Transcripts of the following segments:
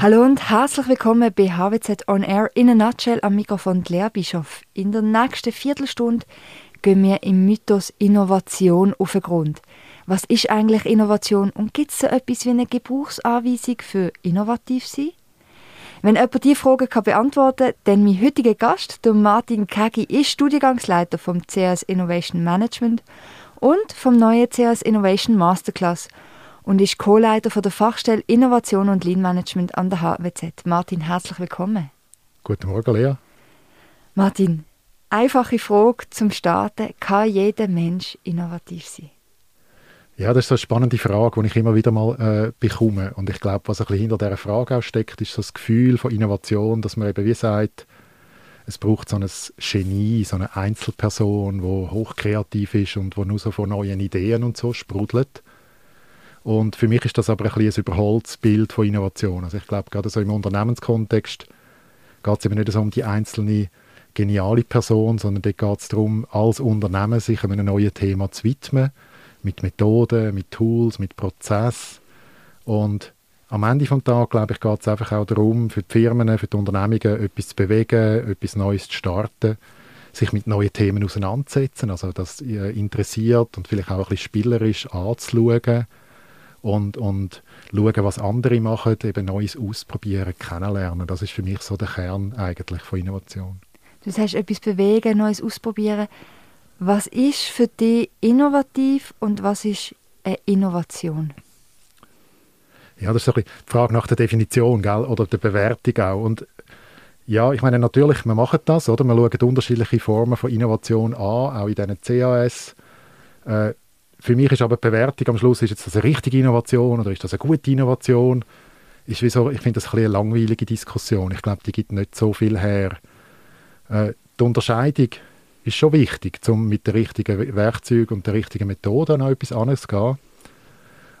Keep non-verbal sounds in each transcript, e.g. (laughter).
Hallo und herzlich willkommen bei HWZ On Air in a Nutshell am Mikrofon Lea Bischof. In der nächsten Viertelstunde gehen wir im Mythos Innovation auf den Grund. Was ist eigentlich Innovation und gibt es so etwas wie eine Gebrauchsanweisung für innovativ sein? Wenn jemand diese Frage kann beantworten kann, dann mein heutiger Gast, der Martin Kegi, ist Studiengangsleiter vom CS Innovation Management und vom neuen CS Innovation Masterclass und ist Co-Leiter der Fachstelle Innovation und Lean Management an der HWZ. Martin, herzlich willkommen. Guten Morgen, Lea. Martin, einfache Frage zum Starten. Kann jeder Mensch innovativ sein? Ja, das ist eine spannende Frage, die ich immer wieder mal äh, bekomme. Und ich glaube, was ein bisschen hinter dieser Frage auch steckt, ist so das Gefühl von Innovation, dass man eben wie sagt, es braucht so ein Genie, so eine Einzelperson, die hochkreativ ist und wo nur so von neuen Ideen und so sprudelt. Und für mich ist das aber ein, ein überholtes Bild von Innovation. Also ich glaube, gerade so im Unternehmenskontext geht es eben nicht so um die einzelne geniale Person, sondern dort geht es darum, als Unternehmen sich einem neuen Thema zu widmen mit Methoden, mit Tools, mit Prozess. Und am Ende des Tages, glaube ich, geht es einfach auch darum, für die Firmen, für die Unternehmungen etwas zu bewegen, etwas Neues zu starten, sich mit neuen Themen auseinanderzusetzen, also das interessiert und vielleicht auch ein bisschen spielerisch anzuschauen und, und schauen, was andere machen, eben Neues ausprobieren, kennenlernen. Das ist für mich so der Kern eigentlich von Innovation. Du sagst, etwas bewegen, Neues ausprobieren. Was ist für dich innovativ und was ist eine Innovation? Ja, das ist ein die Frage nach der Definition gell? oder der Bewertung auch. Und ja, ich meine natürlich, wir machen das, oder? Wir schauen unterschiedliche Formen von Innovation an, auch in diesen CAS. Äh, für mich ist aber die Bewertung am Schluss, ist jetzt das eine richtige Innovation oder ist das eine gute Innovation? Ist wie so, ich finde das ein eine langweilige Diskussion. Ich glaube, die gibt nicht so viel her. Äh, die Unterscheidung ist schon wichtig, um mit den richtigen Werkzeugen und den richtigen Methoden an etwas anzugehen.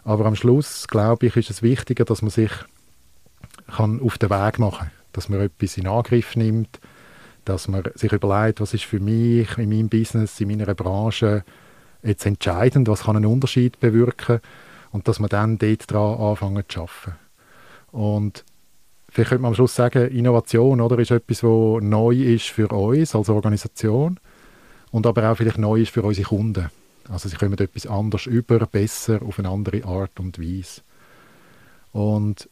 Aber am Schluss, glaube ich, ist es wichtiger, dass man sich kann auf den Weg machen kann. Dass man etwas in Angriff nimmt, dass man sich überlegt, was ist für mich in meinem Business, in meiner Branche jetzt entscheidend, was kann einen Unterschied bewirken und dass man dann dort dran anfangen zu arbeiten. Und vielleicht könnte man am Schluss sagen, Innovation oder, ist etwas, was neu ist für uns als Organisation und aber auch vielleicht neu ist für unsere Kunden. Also sie kommen etwas anders über, besser, auf eine andere Art und Weise. Und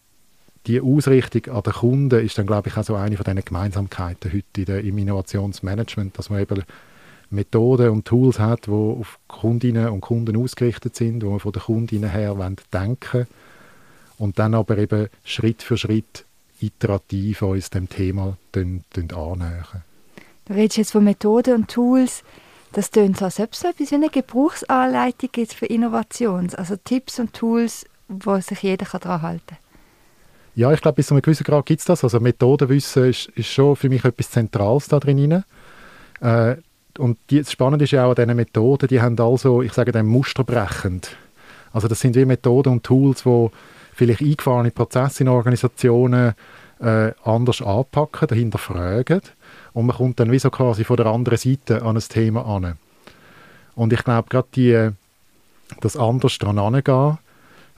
die Ausrichtung an den Kunden ist dann, glaube ich, auch so eine von diesen Gemeinsamkeiten heute im Innovationsmanagement, dass man eben Methoden und Tools hat, die auf Kundinnen und Kunden ausgerichtet sind, wo man von den Kundinnen her denken und dann aber eben Schritt für Schritt iterativ uns dem Thema annähern. Du redest jetzt von Methoden und Tools. Das tönt so, als ob es etwas wie eine Gebrauchsanleitung gibt für Innovation. Also Tipps und Tools, wo sich jeder daran halten kann. Ja, ich glaube, bis zu einem gewissen Grad gibt es das. Also Methodenwissen ist, ist schon für mich etwas Zentrales da drin. Äh, und die, das Spannende ist ja auch an diesen Methoden, die haben also, ich sage dem musterbrechend. Also das sind wie Methoden und Tools, die vielleicht eingefahrene Prozesse in Organisationen äh, anders anpacken, dahinter fragen und man kommt dann wie so quasi von der anderen Seite an ein Thema an. Und ich glaube, gerade das anders dran angehen,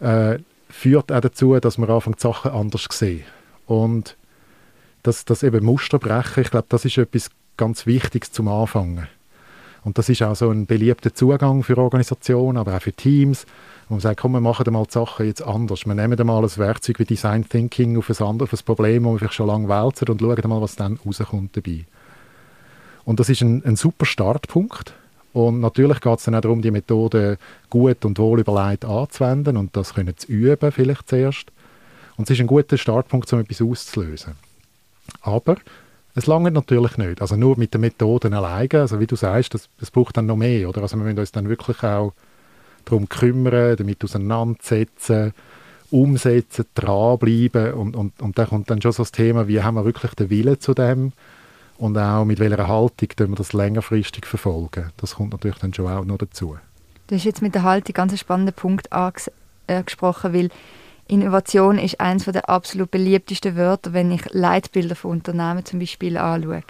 äh, führt auch dazu, dass man anfängt, Sachen anders zu sehen. Und das, das eben Muster brechen, ich glaube, das ist etwas ganz Wichtiges zum Anfangen. Und das ist auch so ein beliebter Zugang für Organisationen, aber auch für Teams, wo man sagt, komm, wir machen mal die Sachen jetzt anders. Wir nehmen mal ein Werkzeug wie Design Thinking auf ein, anderes, auf ein Problem, das wir vielleicht schon lange wälzen und schauen mal, was dann rauskommt dabei. Und das ist ein, ein super Startpunkt. Und natürlich geht es dann auch darum, die Methode gut und wohl überlegt anzuwenden und das können zu üben, vielleicht zuerst. Und es ist ein guter Startpunkt, um etwas auszulösen. Aber es lange natürlich nicht. Also nur mit den Methoden alleine, also wie du sagst, das, das braucht dann noch mehr. Oder? Also wir müssen uns dann wirklich auch darum kümmern, damit auseinandersetzen, umsetzen, dranbleiben und, und, und da kommt dann schon so das Thema, wie haben wir wirklich den Willen zu dem und auch mit welcher Haltung wir das längerfristig verfolgen. Das kommt natürlich dann schon auch noch dazu. Du hast jetzt mit der Haltung ganz einen spannenden Punkt angesprochen, weil Innovation ist eines der absolut beliebtesten Wörter, wenn ich Leitbilder von Unternehmen zum Beispiel anschaue.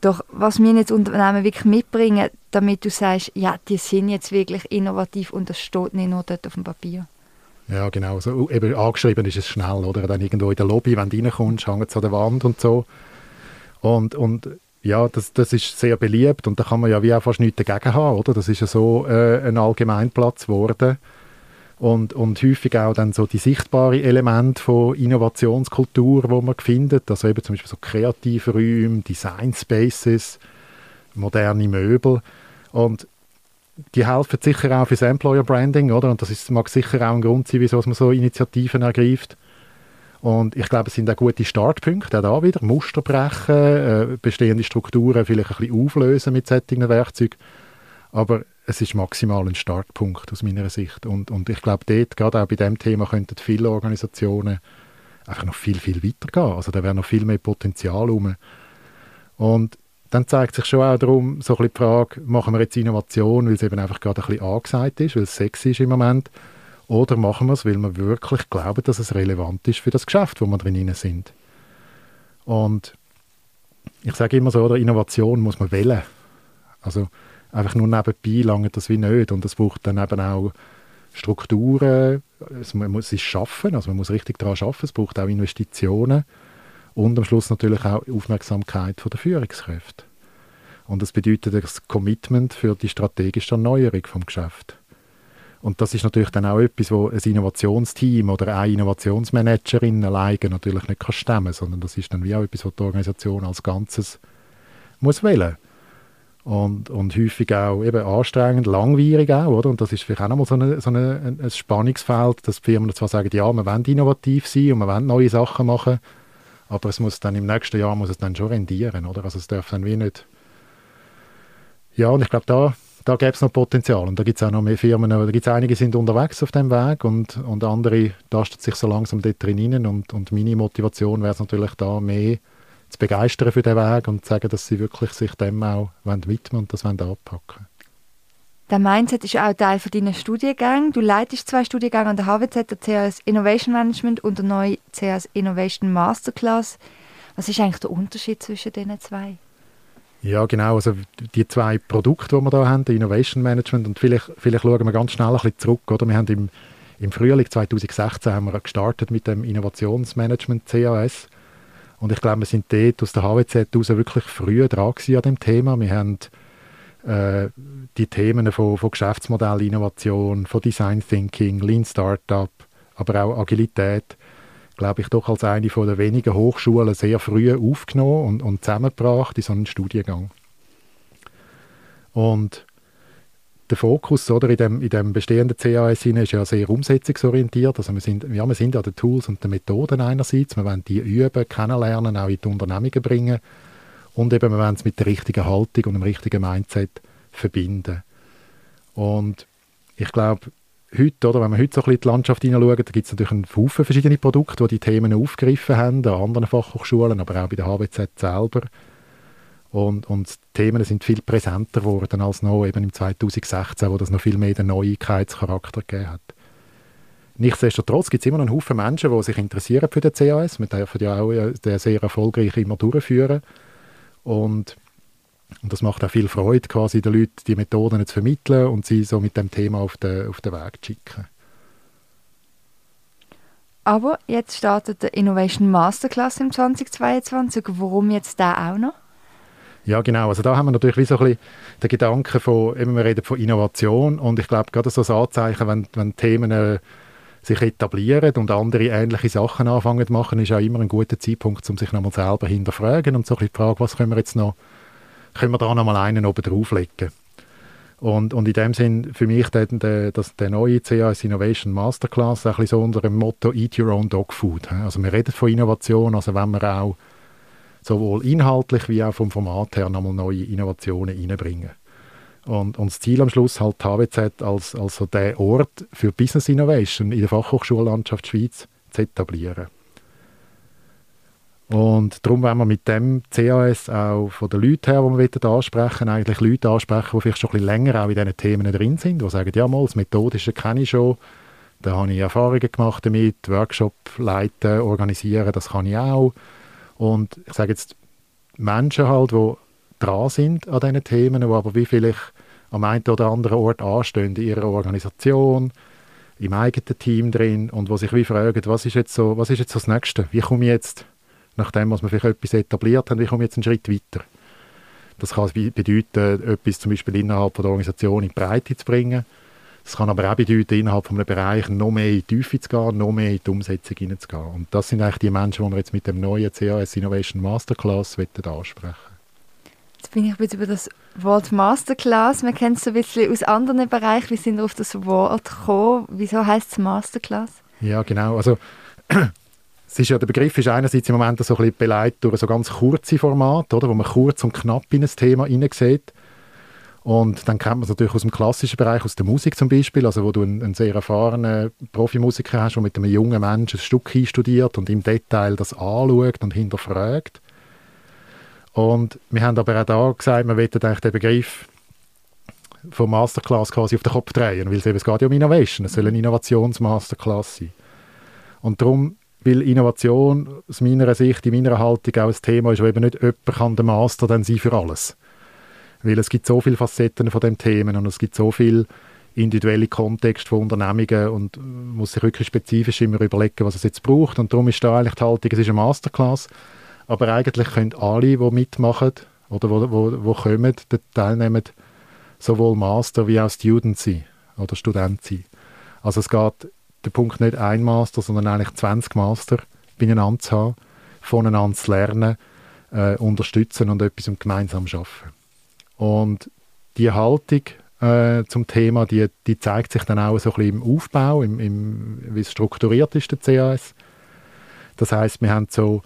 Doch was mir jetzt Unternehmen wirklich mitbringen, damit du sagst, ja, die sind jetzt wirklich innovativ und das steht nicht nur dort auf dem Papier. Ja, genau. So, eben angeschrieben ist es schnell, oder? Dann irgendwo in der Lobby, wenn du reinkommst, hängt es an der Wand und so. Und, und ja, das, das ist sehr beliebt und da kann man ja wie auch fast nichts dagegen haben, oder? Das ist ja so äh, ein Allgemeinplatz geworden. Und, und häufig auch dann so die sichtbaren Elemente von Innovationskultur, wo man findet, also eben zum Beispiel so kreative Räume, Design Spaces, moderne Möbel und die helfen sicher auch fürs Employer Branding, oder? Und das ist, mag sicher auch ein Grund sein, wieso man so Initiativen ergreift. Und ich glaube, es sind auch gute Startpunkte, auch da wieder, Muster brechen, äh, bestehende Strukturen vielleicht ein bisschen auflösen mit solchen Werkzeugen. Aber es ist maximal ein Startpunkt aus meiner Sicht. Und, und ich glaube, dort, gerade auch bei diesem Thema, könnten viele Organisationen einfach noch viel, viel weiter gehen. Also da wäre noch viel mehr Potenzial rum. Und dann zeigt sich schon auch darum, so ein bisschen die Frage, machen wir jetzt Innovation, weil es eben einfach gerade ein bisschen angesagt ist, weil es sexy ist im Moment, oder machen wir es, weil wir wirklich glauben, dass es relevant ist für das Geschäft, wo wir drin sind. Und ich sage immer so, oder Innovation muss man wählen. Also einfach nur nebenbei lange das wie nicht. Und es braucht dann eben auch Strukturen, also man muss es schaffen, also man muss richtig daran arbeiten, es braucht auch Investitionen und am Schluss natürlich auch Aufmerksamkeit von der Führungskräfte. Und das bedeutet das Commitment für die strategische Erneuerung vom Geschäft. Und das ist natürlich dann auch etwas, wo ein Innovationsteam oder eine Innovationsmanagerin alleine natürlich nicht kann stemmen, sondern das ist dann wie auch etwas, was die Organisation als Ganzes muss wählen. Und, und häufig auch eben anstrengend, langwierig auch, oder? Und das ist vielleicht auch nochmal so, eine, so eine, ein Spannungsfeld, dass die Firmen zwar sagen, ja, wir wollen innovativ sein und wir wollen neue Sachen machen, aber es muss dann im nächsten Jahr muss es dann schon rendieren, oder? Also es darf dann wie nicht... Ja, und ich glaube, da da gäbe es noch Potenzial. Und da gibt es auch noch mehr Firmen, da gibt es einige, sind unterwegs auf dem Weg und, und andere tasten sich so langsam dort drin. Und, und meine Motivation wäre es natürlich da, mehr zu begeistern für den Weg und zu sagen, dass sie wirklich sich dem auch widmen und das anpacken. Der Mindset ist auch Teil von deinen Studiengängen. Du leitest zwei Studiengänge an der HWZ, der CAS Innovation Management und der neue CAS Innovation Masterclass. Was ist eigentlich der Unterschied zwischen diesen zwei? Ja, genau. Also die zwei Produkte, die wir hier haben, Innovation Management und vielleicht, vielleicht schauen wir ganz schnell ein bisschen zurück. Oder? Wir haben im, im Frühling 2016 haben wir gestartet mit dem Innovationsmanagement CAS. Und ich glaube, wir sind dort aus der HWZ heraus wirklich früh dran an dem Thema. Wir haben äh, die Themen von, von Geschäftsmodellinnovation, von Design Thinking, Lean Startup, aber auch Agilität glaube ich, doch als eine von der wenigen Hochschulen sehr früh aufgenommen und, und zusammengebracht in so einen Studiengang. Und der Fokus oder, in, dem, in dem bestehenden CAS ist ja sehr umsetzungsorientiert. Also wir sind, ja, wir sind an den Tools und den Methoden einerseits. Wir wollen die üben, kennenlernen, auch in die Unternehmungen bringen. Und eben, wir wollen es mit der richtigen Haltung und dem richtigen Mindset verbinden. Und ich glaube, heute, oder, wenn man heute so ein bisschen die Landschaft hineinschaut, da gibt es natürlich einen Haufen verschiedene Produkte, die die Themen aufgegriffen haben, an anderen Fachhochschulen, aber auch bei der HWZ selber. Und, und Themen sind viel präsenter geworden als noch eben im 2016, wo das noch viel mehr den Neuigkeitscharakter gegeben hat. Nichtsdestotrotz gibt es immer noch einen Haufen Menschen, die sich interessieren für den CAS. Wir dürfen ja auch äh, den sehr erfolgreich immer durchführen. Und und das macht auch viel Freude, quasi den Leuten die Methoden zu vermitteln und sie so mit dem Thema auf den, auf den Weg zu schicken. Aber jetzt startet der Innovation Masterclass im 2022. Warum jetzt da auch noch? Ja, genau. Also da haben wir natürlich wie so ein bisschen den Gedanken von, eben wir reden von Innovation und ich glaube gerade so ein Anzeichen, wenn, wenn Themen äh, sich etablieren und andere ähnliche Sachen anfangen zu machen, ist auch immer ein guter Zeitpunkt, um sich nochmal selber hinterfragen und so ein bisschen die Frage, was können wir jetzt noch können wir da noch mal einen oben drauflegen. Und, und in dem Sinn, für mich der, der, das, der neue CAS Innovation Masterclass ein bisschen so unter dem Motto Eat Your Own Dog Food. Also wir reden von Innovation, also wenn wir auch sowohl inhaltlich wie auch vom Format her nochmal neue Innovationen reinbringen. Und, und das Ziel am Schluss halt HWZ als, als so der Ort für Business Innovation in der Fachhochschullandschaft Schweiz zu etablieren. Und darum wollen wir mit dem CAS auch von den Leuten her, die wir ansprechen eigentlich Leute ansprechen, die vielleicht schon ein bisschen länger auch in diesen Themen drin sind, die sagen, ja mal, das Methodische kenne ich schon, da habe ich Erfahrungen gemacht damit, Workshop leiten, organisieren, das kann ich auch. Und ich sage jetzt, Menschen halt, die dran sind an diesen Themen, die aber wie vielleicht am einen oder anderen Ort anstehen in ihrer Organisation, im eigenen Team drin und wo sich wie fragen, was ist jetzt so, was ist jetzt so das Nächste? Wie komme ich jetzt, nachdem was wir vielleicht etwas etabliert haben, wie komme ich jetzt einen Schritt weiter? Das kann bedeuten, etwas zum Beispiel innerhalb der Organisation in die Breite zu bringen. Das kann aber auch bedeuten, innerhalb von einem Bereich noch mehr in die Tiefe zu gehen, noch mehr in die Umsetzung hineinzugehen. Und das sind eigentlich die Menschen, die wir jetzt mit dem neuen CAS Innovation Masterclass ansprechen Jetzt bin ich ein bisschen über das Wort Masterclass. Man kennt es so ein bisschen aus anderen Bereichen. Wie sind wir auf das Wort gekommen? Wieso heißt es Masterclass? Ja, genau. Also, (clears throat) es ist ja, der Begriff ist einerseits im Moment so ein bisschen beleidigt durch so ganz kurze Formate, oder, wo man kurz und knapp in ein Thema hineinsieht. Und dann kennt man es natürlich aus dem klassischen Bereich, aus der Musik zum Beispiel, also wo du einen, einen sehr erfahrenen Profimusiker hast, der mit einem jungen Menschen ein Stück einstudiert und im Detail das anschaut und hinterfragt. Und wir haben aber auch da gesagt, wir wollen eigentlich den Begriff von Masterclass quasi auf den Kopf drehen, weil es, eben, es geht ja um Innovation, es soll eine Innovationsmasterclass sein. Und darum, weil Innovation aus meiner Sicht, in meiner Haltung auch ein Thema ist, wo eben nicht jemand kann der Master dann sein für alles. Weil es gibt so viele Facetten von dem Themen und es gibt so viele individuelle Kontexte von Unternehmungen und muss sich wirklich spezifisch immer überlegen, was es jetzt braucht. Und darum ist da eigentlich die Haltung, es ist eine Masterclass, aber eigentlich können alle, die mitmachen oder wo, wo, wo kommen, teilnehmen, sowohl Master wie auch Student sein oder Student sein. Also es geht der Punkt nicht ein Master, sondern eigentlich 20 Master beieinander zu haben, voneinander zu lernen, äh, unterstützen und etwas gemeinsam schaffen. Und die Haltung äh, zum Thema, die, die zeigt sich dann auch so ein bisschen im Aufbau, im, im, wie es strukturiert ist, der CAS. Das heißt, wir haben so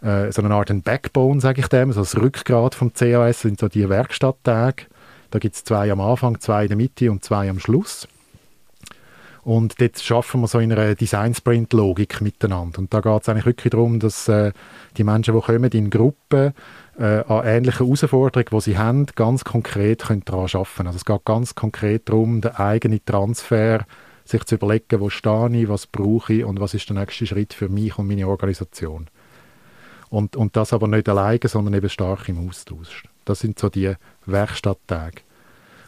äh, so eine Art ein Backbone, sage ich dem, so das Rückgrat vom CAS sind so die Werkstatttage. Da gibt es zwei am Anfang, zwei in der Mitte und zwei am Schluss. Und dort schaffen wir so in einer Design-Sprint-Logik miteinander. Und da geht es eigentlich wirklich darum, dass äh, die Menschen, die kommen in Gruppen, äh, an ähnlichen Herausforderungen, die sie haben, ganz konkret können daran arbeiten können. Also es geht ganz konkret darum, den eigenen Transfer sich zu überlegen, wo stehe ich, was brauche ich und was ist der nächste Schritt für mich und meine Organisation. Und, und das aber nicht alleine, sondern eben stark im Austausch. Das sind so die Werkstatttage.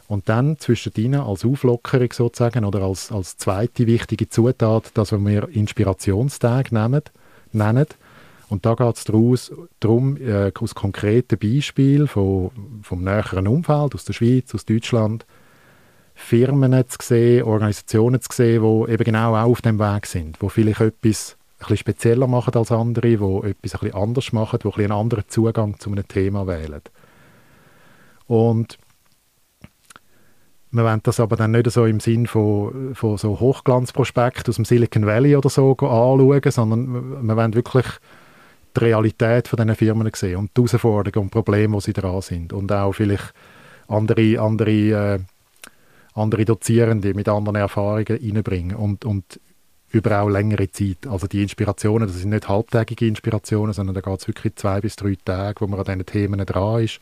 Und dann zwischen ihnen als Auflockerung sozusagen oder als, als zweite wichtige Zutat, das wir Inspirationstag nennen, nennen. Und da geht es darum, äh, aus konkreten Beispielen von, vom näheren Umfeld, aus der Schweiz, aus Deutschland, Firmen zu sehen, Organisationen zu sehen, die eben genau auch auf dem Weg sind, wo vielleicht etwas ein spezieller machen als andere, die etwas ein anders machen, die ein einen anderen Zugang zu einem Thema wählen. Und wir wollen das aber dann nicht so im Sinn von, von so Hochglanzprospekt aus dem Silicon Valley oder so anschauen, sondern wir wollen wirklich die Realität von diesen Firmen sehen und die Herausforderungen und Probleme, die sie dran sind. Und auch vielleicht andere, andere, äh, andere Dozierende mit anderen Erfahrungen reinbringen. Und, und über auch längere Zeit. Also die Inspirationen, das sind nicht halbtägige Inspirationen, sondern da geht es wirklich zwei bis drei Tage, wo man an diesen Themen dran ist,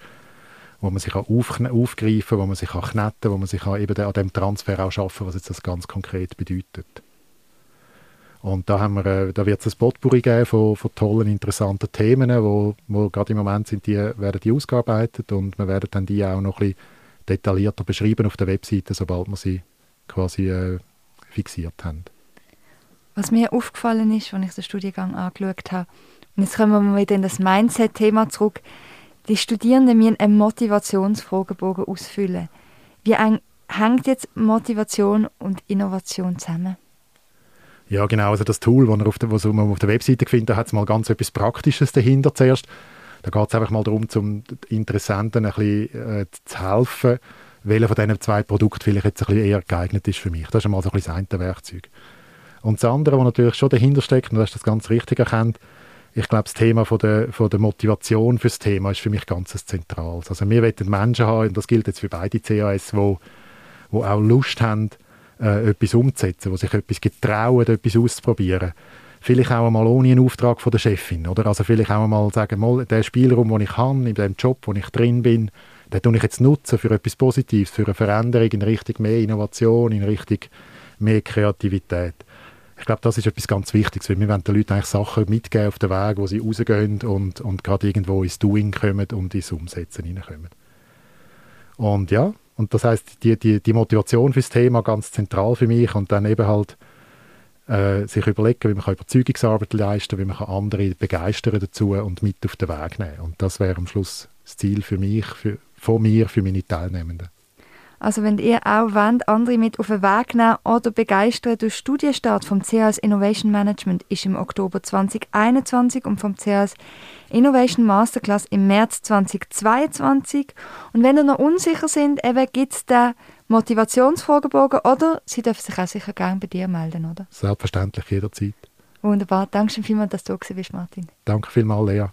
wo man sich aufgreifen wo man sich auch kneten wo man sich auch eben an dem Transfer auch schaffen was jetzt das ganz konkret bedeutet. Und da, wir, äh, da wird es ein Potpourri geben von, von tollen, interessanten Themen, wo, wo gerade im Moment sind, die werden die ausgearbeitet und wir werden dann die auch noch ein bisschen detaillierter beschreiben auf der Webseite, sobald wir sie quasi äh, fixiert haben. Was mir aufgefallen ist, als ich den Studiengang angeschaut habe, und jetzt kommen wir wieder in das Mindset-Thema zurück, die Studierenden müssen einen Motivationsfragebogen ausfüllen. Wie hängt jetzt Motivation und Innovation zusammen? Ja, genau. Also das Tool, das auf der, was man auf der Webseite findet, hat mal ganz etwas Praktisches dahinter zuerst. Da geht es einfach mal darum, zum Interessenten ein bisschen äh, zu helfen, welcher von diesen zwei Produkten vielleicht jetzt ein bisschen eher geeignet ist für mich. Das ist einmal so ein bisschen das eine Werkzeug. Und das andere, was natürlich schon dahinter steckt, und du hast das ganz richtig erkannt, ich glaube, das Thema von der, von der Motivation fürs Thema ist für mich ganz zentral. Also wir wollen Menschen haben, und das gilt jetzt für beide CAS, wo, wo auch Lust haben, äh, etwas umzusetzen, wo sich etwas getrauen, etwas auszuprobieren. Vielleicht auch einmal ohne einen Auftrag von der Chefin, oder? Also vielleicht auch einmal sagen, mal, den Spielraum, den ich habe, in dem Job, wo ich drin bin, den tue ich jetzt nutzen für etwas Positives, für eine Veränderung in Richtung mehr Innovation, in Richtung mehr Kreativität ich glaube, das ist etwas ganz Wichtiges, weil wir wollen den Leuten eigentlich Sachen mitgeben auf den Weg, wo sie rausgehen und, und gerade irgendwo ins Doing kommen und ins Umsetzen hineinkommen. Und ja, Und das heißt die, die, die Motivation fürs Thema ganz zentral für mich und dann eben halt äh, sich überlegen, wie man Überzeugungsarbeit leisten kann, wie man andere begeistern dazu und mit auf den Weg nehmen. Und das wäre am Schluss das Ziel für mich, für, von mir, für meine Teilnehmenden. Also wenn ihr auch wollt, andere mit auf den Weg nehmen oder begeistern, der Studienstart vom CAS Innovation Management ist im Oktober 2021 und vom CAS Innovation Masterclass im März 2022. Und wenn ihr noch unsicher sind, gibt es den Motivationsfragebogen oder Sie dürfen sich auch sicher gerne bei dir melden, oder? Selbstverständlich, jederzeit. Wunderbar. Danke schön vielmals, dass du da bist, Martin. Danke vielmals, Lea.